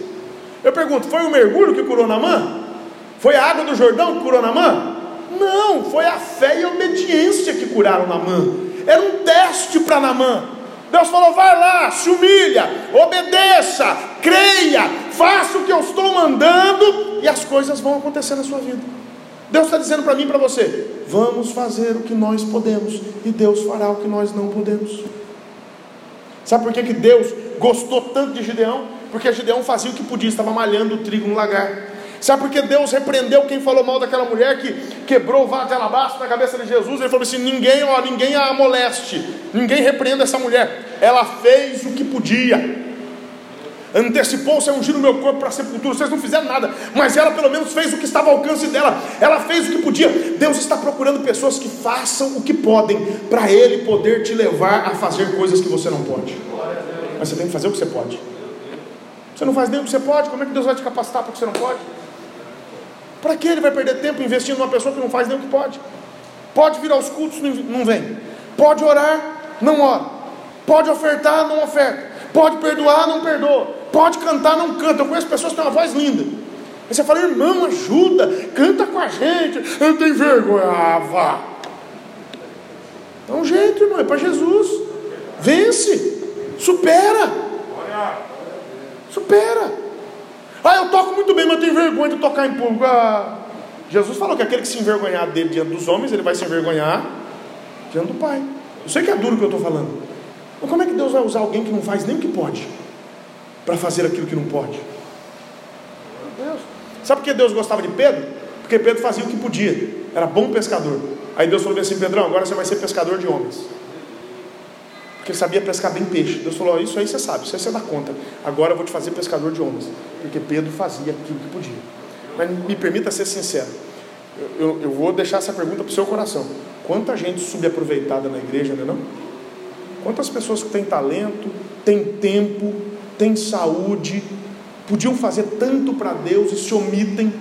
Eu pergunto: Foi o mergulho que curou Namã? Foi a água do Jordão que curou Namã? Não, foi a fé e a obediência que curaram Namã. Era um teste para Namã. Deus falou: vai lá, se humilha, obedeça, creia, faça o que eu estou mandando, e as coisas vão acontecer na sua vida. Deus está dizendo para mim e para você: vamos fazer o que nós podemos, e Deus fará o que nós não podemos. Sabe por que, que Deus gostou tanto de Gideão? Porque Gideão fazia o que podia, estava malhando o trigo no lagar. Sabe por que Deus repreendeu quem falou mal daquela mulher que quebrou o vaso de alabastro na cabeça de Jesus? Ele falou assim: ninguém, ó, ninguém a moleste, ninguém repreenda essa mulher. Ela fez o que podia. Antecipou-se a ungir o meu corpo para a sepultura. Vocês não fizeram nada, mas ela pelo menos fez o que estava ao alcance dela. Ela fez o que podia. Deus está procurando pessoas que façam o que podem, para Ele poder te levar a fazer coisas que você não pode. Mas você tem que fazer o que você pode. Você não faz nem o que você pode, como é que Deus vai te capacitar para o que você não pode? Para que ele vai perder tempo investindo numa pessoa que não faz nem o que pode? Pode vir aos cultos, não vem. Pode orar, não ora. Pode ofertar, não oferta. Pode perdoar, não perdoa. Pode cantar, não canta. Eu conheço pessoas que têm uma voz linda. Aí você fala, irmão, ajuda, canta com a gente. Eu tenho vergonha. Ah, vá. Dá um jeito, irmão, é para Jesus. Vence, supera. Supera. Ah, eu toco muito bem, mas eu tenho vergonha de tocar em público. Ah, Jesus falou que aquele que se envergonhar dele diante dos homens, ele vai se envergonhar diante do Pai. Eu sei que é duro o que eu estou falando. Mas como é que Deus vai usar alguém que não faz nem o que pode para fazer aquilo que não pode? Meu Deus. Sabe por que Deus gostava de Pedro? Porque Pedro fazia o que podia, era bom pescador. Aí Deus falou assim: Pedrão, agora você vai ser pescador de homens porque ele sabia pescar bem peixe. Deus falou: Isso aí você sabe, isso aí você dá conta. Agora eu vou te fazer pescador de homens, porque Pedro fazia aquilo que podia. Mas me permita ser sincero, eu, eu vou deixar essa pergunta para o seu coração: quanta gente subaproveitada na igreja, não é? Não? Quantas pessoas que têm talento, têm tempo, têm saúde, podiam fazer tanto para Deus e se omitem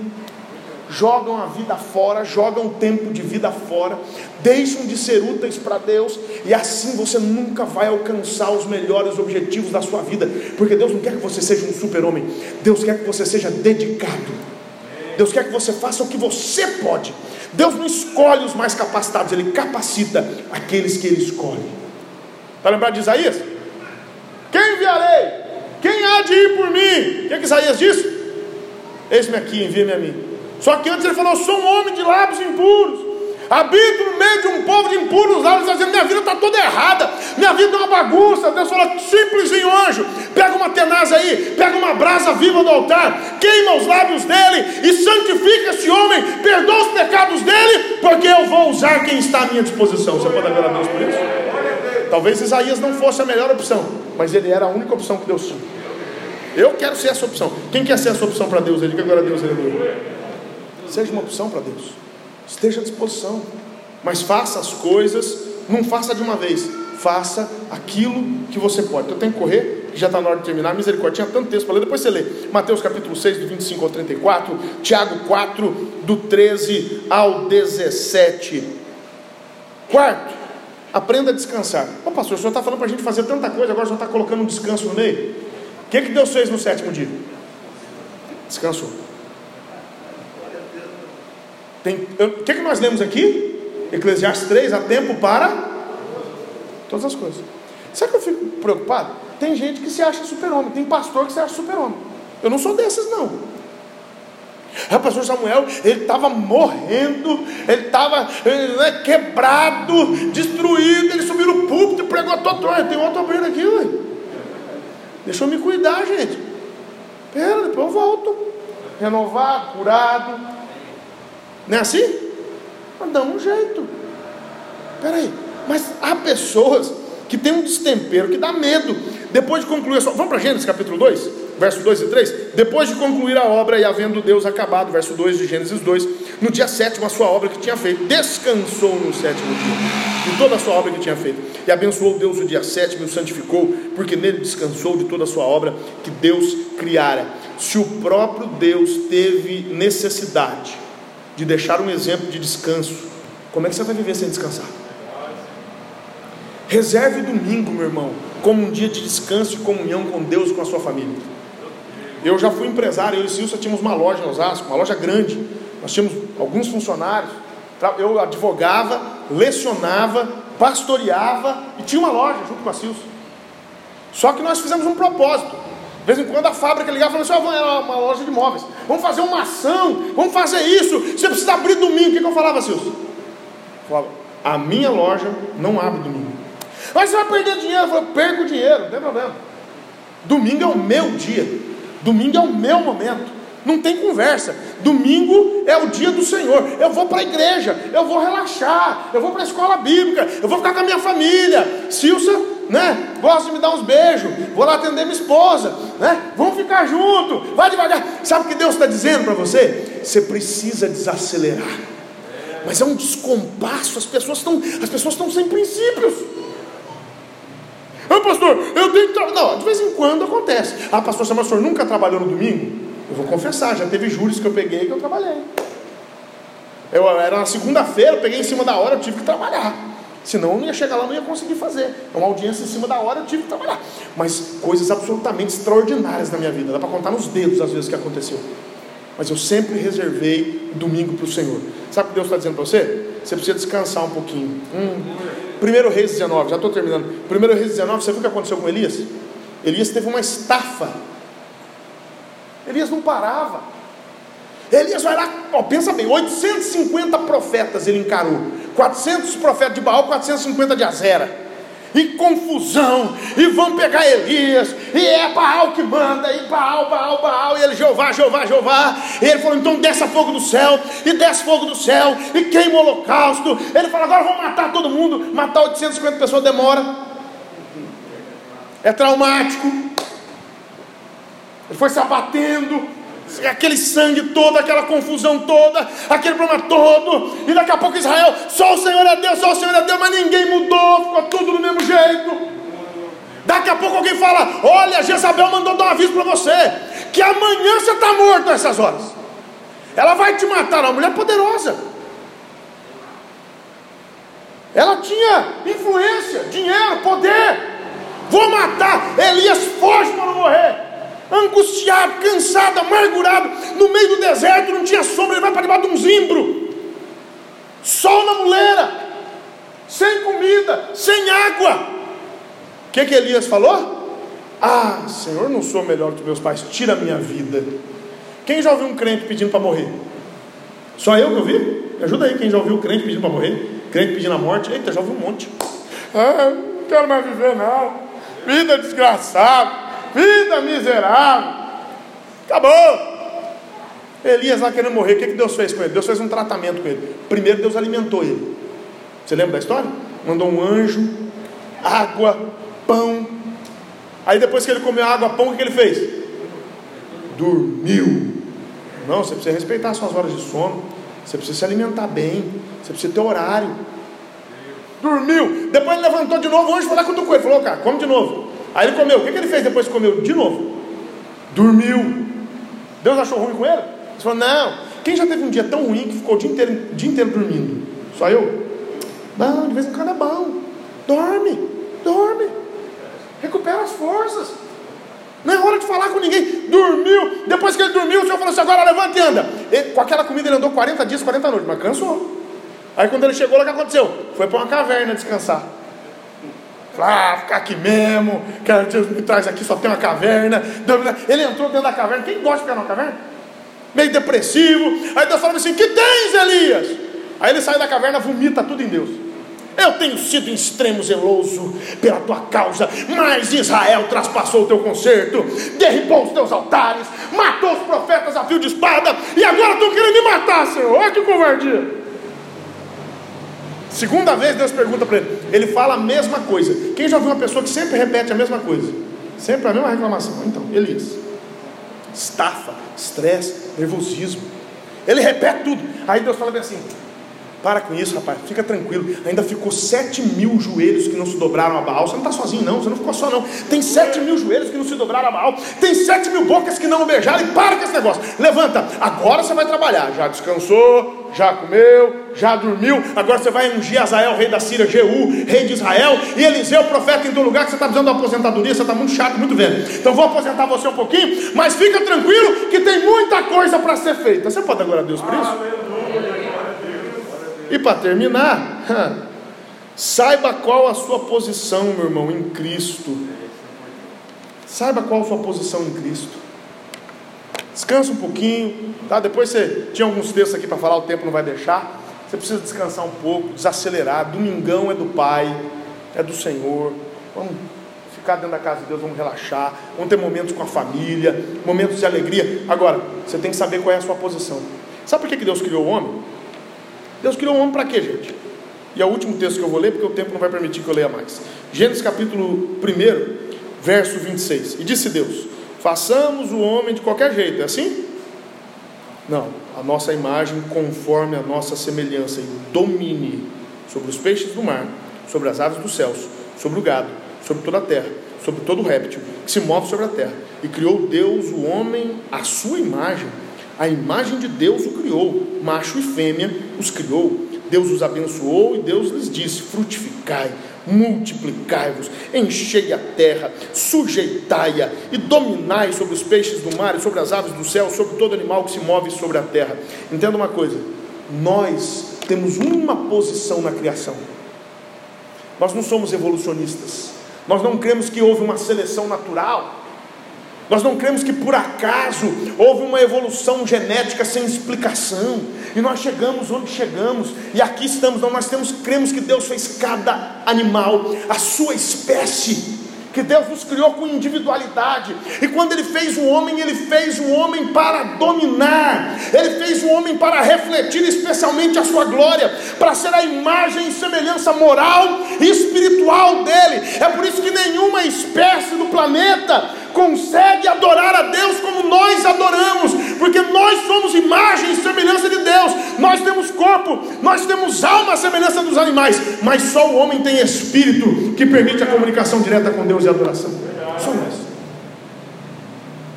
jogam a vida fora, jogam o tempo de vida fora, deixam de ser úteis para Deus, e assim você nunca vai alcançar os melhores objetivos da sua vida, porque Deus não quer que você seja um super-homem, Deus quer que você seja dedicado. Deus quer que você faça o que você pode. Deus não escolhe os mais capacitados, Ele capacita aqueles que Ele escolhe. Está lembrado de Isaías? Quem enviarei? Quem há de ir por mim? O que, é que Isaías disse? Eis-me aqui, envia-me a mim. Só que antes ele falou: sou um homem de lábios impuros. Habito no meio de um povo de impuros lábios, dizendo: minha vida está toda errada, minha vida é uma bagunça. Deus falou: simplesinho anjo, pega uma tenaz aí, pega uma brasa viva do altar, queima os lábios dele e santifica esse homem, perdoa os pecados dele, porque eu vou usar quem está à minha disposição. Você pode agradecer a Deus por isso? Talvez Isaías não fosse a melhor opção, mas ele era a única opção que Deus tinha. Eu quero ser essa opção. Quem quer ser essa opção para Deus? Ele diga agora Deus, aleluia. Seja uma opção para Deus. Esteja à disposição. Mas faça as coisas, não faça de uma vez. Faça aquilo que você pode. Então tem que correr, já está na hora de terminar. Misericórdia, tinha tanto texto para ler, depois você lê. Mateus capítulo 6, do 25 ao 34. Tiago 4, do 13 ao 17. Quarto, aprenda a descansar. Ô pastor, o senhor está falando para a gente fazer tanta coisa, agora o senhor está colocando um descanso no meio. O que, que Deus fez no sétimo dia? Descansou. Tem, o que, que nós lemos aqui? Eclesiastes 3, há tempo para todas as coisas. Sabe que eu fico preocupado? Tem gente que se acha super-homem, tem pastor que se acha super-homem. Eu não sou desses, não. O pastor Samuel, ele estava morrendo, ele estava né, quebrado, destruído, ele subiu no púlpito e pregou todo. Tem outro abrindo aqui, ué. Deixa eu me cuidar, gente. Pera, depois eu volto. Renovado, curado, não é assim? Mas dá um jeito. Peraí, mas há pessoas que têm um destempero que dá medo. Depois de concluir a sua. Vamos para Gênesis capítulo 2, verso 2 e 3? Depois de concluir a obra e havendo Deus acabado, verso 2 de Gênesis 2, no dia sétimo a sua obra que tinha feito, descansou no sétimo dia, de toda a sua obra que tinha feito, e abençoou Deus o dia sétimo e o santificou, porque nele descansou de toda a sua obra que Deus criara. Se o próprio Deus teve necessidade de deixar um exemplo de descanso, como é que você vai viver sem descansar? Reserve domingo, meu irmão, como um dia de descanso e comunhão com Deus e com a sua família. Eu já fui empresário, eu e Silvia tínhamos uma loja em Osasco, uma loja grande. Nós tínhamos alguns funcionários. Eu advogava, lecionava, pastoreava e tinha uma loja junto com a Silvia. Só que nós fizemos um propósito. De vez em quando a fábrica ligava e falava assim: oh, é uma loja de móveis, vamos fazer uma ação, vamos fazer isso. Você precisa abrir domingo. O que, eu falava, Silvio? Falava, a minha loja não abre domingo. Mas você vai perder dinheiro. Eu falei, perco dinheiro, não tem problema. Domingo é o meu dia, domingo é o meu momento. Não tem conversa. Domingo é o dia do Senhor. Eu vou para a igreja, eu vou relaxar, eu vou para a escola bíblica, eu vou ficar com a minha família. Silsa né? Gosta de me dar uns beijos, vou lá atender minha esposa, né? Vamos ficar junto, vai devagar. Sabe o que Deus está dizendo para você? Você precisa desacelerar. Mas é um descompasso, as pessoas estão, as pessoas estão sem princípios. Ah, pastor, eu tenho que trabalhar. Não, de vez em quando acontece. Ah, pastor, mas o senhor nunca trabalhou no domingo? Eu vou confessar, já teve juros que eu peguei que eu trabalhei. Eu era na segunda-feira, eu peguei em cima da hora, eu tive que trabalhar. Senão eu não ia chegar lá, não ia conseguir fazer. É uma audiência em cima da hora, eu tive que trabalhar. Mas coisas absolutamente extraordinárias na minha vida. Dá para contar nos dedos às vezes que aconteceu. Mas eu sempre reservei domingo para o Senhor. Sabe o que Deus está dizendo para você? Você precisa descansar um pouquinho. Hum. Primeiro Reis 19, já estou terminando. Primeiro Reis 19, você viu o que aconteceu com Elias? Elias teve uma estafa. Elias não parava. Elias vai lá, ó, pensa bem, 850 profetas ele encarou, 400 profetas de Baal, 450 de Azera, e confusão, e vão pegar Elias, e é Baal que manda, e Baal, Baal, Baal, e ele, Jeová, Jeová, Jeová, e ele falou, então desce fogo do céu, e desce fogo do céu, e queima o holocausto, ele falou, agora vamos matar todo mundo, matar 850 pessoas demora, é traumático, ele foi se abatendo, aquele sangue todo, aquela confusão toda, aquele problema todo, e daqui a pouco Israel, só o Senhor é Deus, só o Senhor é Deus, mas ninguém mudou, ficou tudo do mesmo jeito. Daqui a pouco alguém fala: Olha, Jezabel mandou dar um aviso para você, que amanhã você está morto nessas horas. Ela vai te matar, uma mulher poderosa. Ela tinha influência, dinheiro, poder. Vou matar. Elias foge para não morrer. Angustiado, cansado, amargurado, no meio do deserto, não tinha sombra, ele vai para debaixo de um zimbro, sol na muleira, sem comida, sem água. O que, que Elias falou? Ah, Senhor, não sou melhor que meus pais, tira a minha vida. Quem já ouviu um crente pedindo para morrer? Só eu que ouvi? Me ajuda aí, quem já ouviu um crente pedindo para morrer? Crente pedindo a morte? Eita, já ouvi um monte. Ah, não quero mais viver não. Vida desgraçada, vida miserável. Acabou. Elias lá querendo morrer, o que, que Deus fez com ele? Deus fez um tratamento com ele. Primeiro Deus alimentou ele. Você lembra da história? Mandou um anjo, água, pão. Aí depois que ele comeu água, pão, o que ele fez? Dormiu. Não, você precisa respeitar as suas horas de sono. Você precisa se alimentar bem. Você precisa ter horário. Dormiu. Depois ele levantou de novo. O anjo foi lá com o ele. Falou, cara, come de novo. Aí ele comeu. O que, que ele fez depois que comeu? De novo. Dormiu. Deus achou ruim com ele? Ele falou, não. Quem já teve um dia tão ruim que ficou o dia inteiro, dia inteiro dormindo? Só eu? Não, de vez em quando é bom. Dorme. Dorme. Recupera as forças. Não é hora de falar com ninguém. Dormiu. Depois que ele dormiu, o Senhor falou assim: agora levanta e anda. Ele, com aquela comida ele andou 40 dias, 40 noites, mas cansou. Aí quando ele chegou o que aconteceu? Foi para uma caverna descansar. Ah, ficar aqui mesmo, que Deus me traz aqui, só tem uma caverna. Ele entrou dentro da caverna. Quem gosta de ficar numa caverna? Meio depressivo. Aí Deus falou assim: Que tens, Elias? Aí ele sai da caverna, vomita tudo em Deus. Eu tenho sido em extremo zeloso pela tua causa, mas Israel traspassou o teu conserto, derribou os teus altares, matou os profetas a fio de espada, e agora estão querendo me matar, Senhor. Olha que covardia. Segunda vez Deus pergunta para ele, ele fala a mesma coisa. Quem já viu uma pessoa que sempre repete a mesma coisa? Sempre a mesma reclamação. Então, Elias, estafa, estresse, nervosismo. Ele repete tudo. Aí Deus fala bem assim: para com isso, rapaz, fica tranquilo. Ainda ficou sete mil joelhos que não se dobraram a Baal. Você não está sozinho, não, você não ficou só, não. Tem sete mil joelhos que não se dobraram a Baal. Tem sete mil bocas que não beijaram. E para com esse negócio. Levanta, agora você vai trabalhar. Já descansou, já comeu, já dormiu. Agora você vai ungir Azael, rei da Síria, Jeú, rei de Israel. E Eliseu, profeta, em teu lugar, que você está precisando de aposentadoria. Você está muito chato, muito velho. Então vou aposentar você um pouquinho. Mas fica tranquilo que tem muita coisa para ser feita. Você pode dar glória a Deus por isso? E para terminar, saiba qual a sua posição, meu irmão, em Cristo. Saiba qual a sua posição em Cristo. Descansa um pouquinho, tá? Depois você tinha alguns textos aqui para falar, o tempo não vai deixar. Você precisa descansar um pouco, desacelerar. Domingão é do Pai, é do Senhor. Vamos ficar dentro da casa de Deus, vamos relaxar, vamos ter momentos com a família, momentos de alegria. Agora, você tem que saber qual é a sua posição. Sabe por que Deus criou o homem? Deus criou o homem para quê, gente? E é o último texto que eu vou ler, porque o tempo não vai permitir que eu leia mais. Gênesis capítulo 1, verso 26. E disse Deus: Façamos o homem de qualquer jeito, é assim? Não, a nossa imagem conforme a nossa semelhança e domine sobre os peixes do mar, sobre as aves dos céus, sobre o gado, sobre toda a terra, sobre todo o réptil que se move sobre a terra. E criou Deus o homem à sua imagem a imagem de Deus o criou, macho e fêmea os criou. Deus os abençoou e Deus lhes disse: frutificai, multiplicai-vos, enchei a terra, sujeitai-a e dominai sobre os peixes do mar e sobre as aves do céu, sobre todo animal que se move sobre a terra. Entenda uma coisa: nós temos uma posição na criação. Nós não somos evolucionistas. Nós não cremos que houve uma seleção natural. Nós não cremos que por acaso houve uma evolução genética sem explicação. E nós chegamos onde chegamos. E aqui estamos. Não, nós temos, cremos que Deus fez cada animal a sua espécie, que Deus nos criou com individualidade. E quando Ele fez o homem, Ele fez o homem para dominar, Ele fez o homem para refletir especialmente a sua glória, para ser a imagem e semelhança moral e espiritual dele. É por isso que nenhuma espécie do planeta consegue adorar a Deus como nós adoramos, porque nós somos imagem e semelhança de Deus, nós temos corpo, nós temos alma à semelhança dos animais, mas só o homem tem espírito que permite a comunicação direta com Deus e a adoração. Só nós.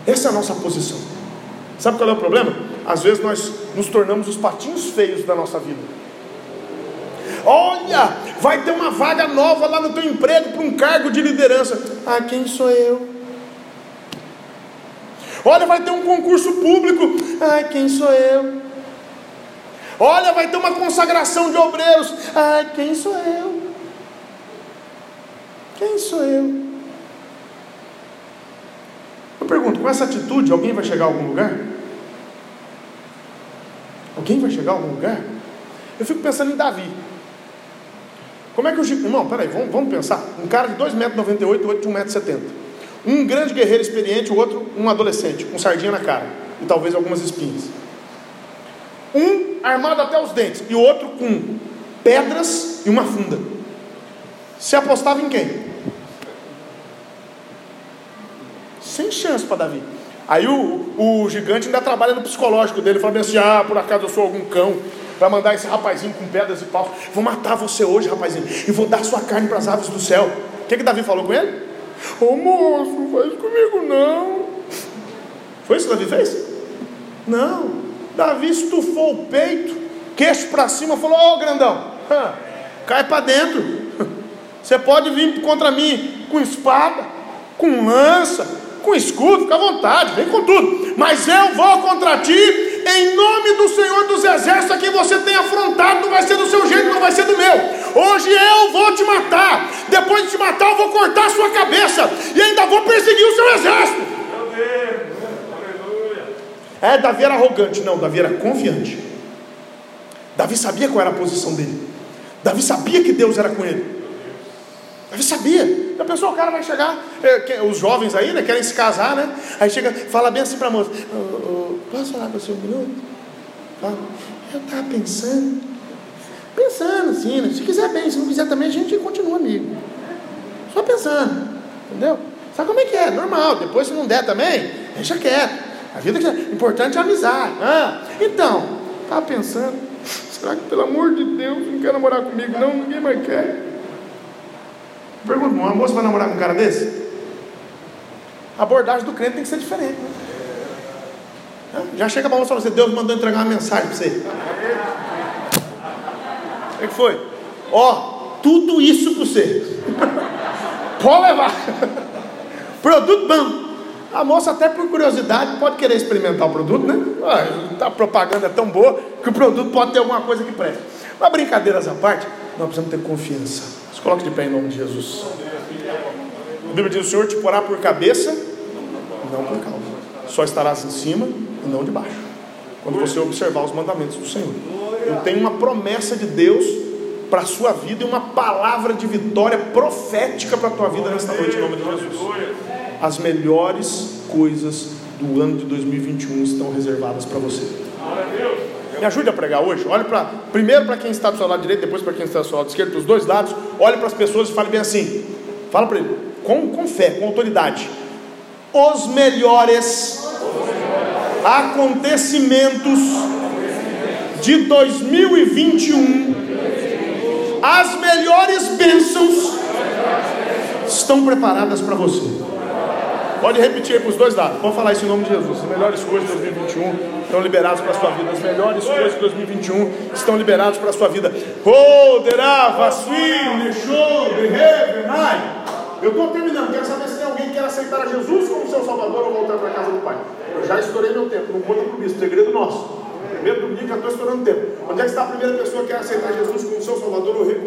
Essa é a nossa posição. Sabe qual é o problema? Às vezes nós nos tornamos os patinhos feios da nossa vida. Olha, vai ter uma vaga nova lá no teu emprego para um cargo de liderança. Ah, quem sou eu? Olha, vai ter um concurso público. Ai, quem sou eu? Olha, vai ter uma consagração de obreiros. Ai, quem sou eu? Quem sou eu? Eu pergunto, com essa atitude, alguém vai chegar a algum lugar? Alguém vai chegar a algum lugar? Eu fico pensando em Davi. Como é que o Irmão, peraí, vamos, vamos pensar. Um cara de 2,98m, outro de 1,70m. Um grande guerreiro experiente, o outro um adolescente, com sardinha na cara. E talvez algumas espinhas. Um armado até os dentes, e o outro com pedras e uma funda. Se apostava em quem? Sem chance para Davi. Aí o, o gigante ainda trabalha no psicológico dele, falando assim: ah, por acaso eu sou algum cão, vai mandar esse rapazinho com pedras e pau. Vou matar você hoje, rapazinho, e vou dar sua carne para as aves do céu. O que, que Davi falou com ele? Ô oh, moço, não faz comigo não. Foi isso que Davi fez? Não. Davi estufou o peito, queixo para cima, falou: Ô oh, grandão, cai para dentro. Você pode vir contra mim com espada, com lança, com escudo, fica à vontade, vem com tudo. Mas eu vou contra ti em nome do Senhor dos Exércitos, a quem você tem afrontado, não vai ser do seu jeito, não vai ser do meu. Hoje eu vou te matar. Depois de te matar, eu vou cortar a sua cabeça e ainda vou perseguir o seu exército. É, Davi era arrogante, não, Davi era confiante. Davi sabia qual era a posição dele. Davi sabia que Deus era com ele. Davi sabia. A pessoa, o cara vai chegar, é, os jovens aí, né, querem se casar, né? Aí chega, fala bem assim para a moça: Posso falar com você um minuto? Fala, eu estava pensando, pensando assim, né? se quiser bem, se não quiser também, a gente continua amigo. Só pensando, entendeu? Sabe como é que é? Normal, depois se não der também, deixa quieto. A vida é importante é amizade. Ah, então, estava pensando, será que pelo amor de Deus não quer namorar comigo? Não, ninguém mais quer. Pergunta, uma moça vai namorar com um cara desse? A abordagem do crente tem que ser diferente. Né? Já chega para você e fala assim, Deus mandou entregar uma mensagem para você. O que foi? Ó, tudo isso para você. Pode levar. Produto bom. A moça, até por curiosidade, pode querer experimentar o produto, né? Ah, a propaganda é tão boa que o produto pode ter alguma coisa que presta. Mas brincadeiras à parte, nós precisamos ter confiança. Se coloque de pé em nome de Jesus. A Bíblia diz: O Senhor te porá por cabeça, não por causa. Só estarás em cima e não de baixo. Quando você observar os mandamentos do Senhor. Eu tenho uma promessa de Deus para a sua vida e uma palavra de vitória profética para a tua vida nesta noite, em nome de Jesus. As melhores coisas do ano de 2021 estão reservadas para você. Me ajude a pregar hoje. Olhe para primeiro para quem está do seu lado direito, depois para quem está do seu lado esquerdo, os dois lados. Olhe para as pessoas e fale bem assim. Fala para ele, com, com fé, com autoridade. Os melhores acontecimentos de 2021, as melhores bênçãos estão preparadas para você. Pode repetir para os dois lados. Vamos falar isso em nome de Jesus. As melhores coisas de 2021 estão liberadas para a sua vida. As melhores coisas de 2021 estão liberadas para a sua vida. Eu estou terminando. Quero saber se tem alguém que quer aceitar Jesus como seu Salvador ou voltar para a casa do Pai. Eu já estourei meu tempo. Não conta para o bispo. Segredo nosso. Primeiro domingo já estou estourando tempo. Onde é que está a primeira pessoa que quer aceitar Jesus como seu Salvador ou reconciliar?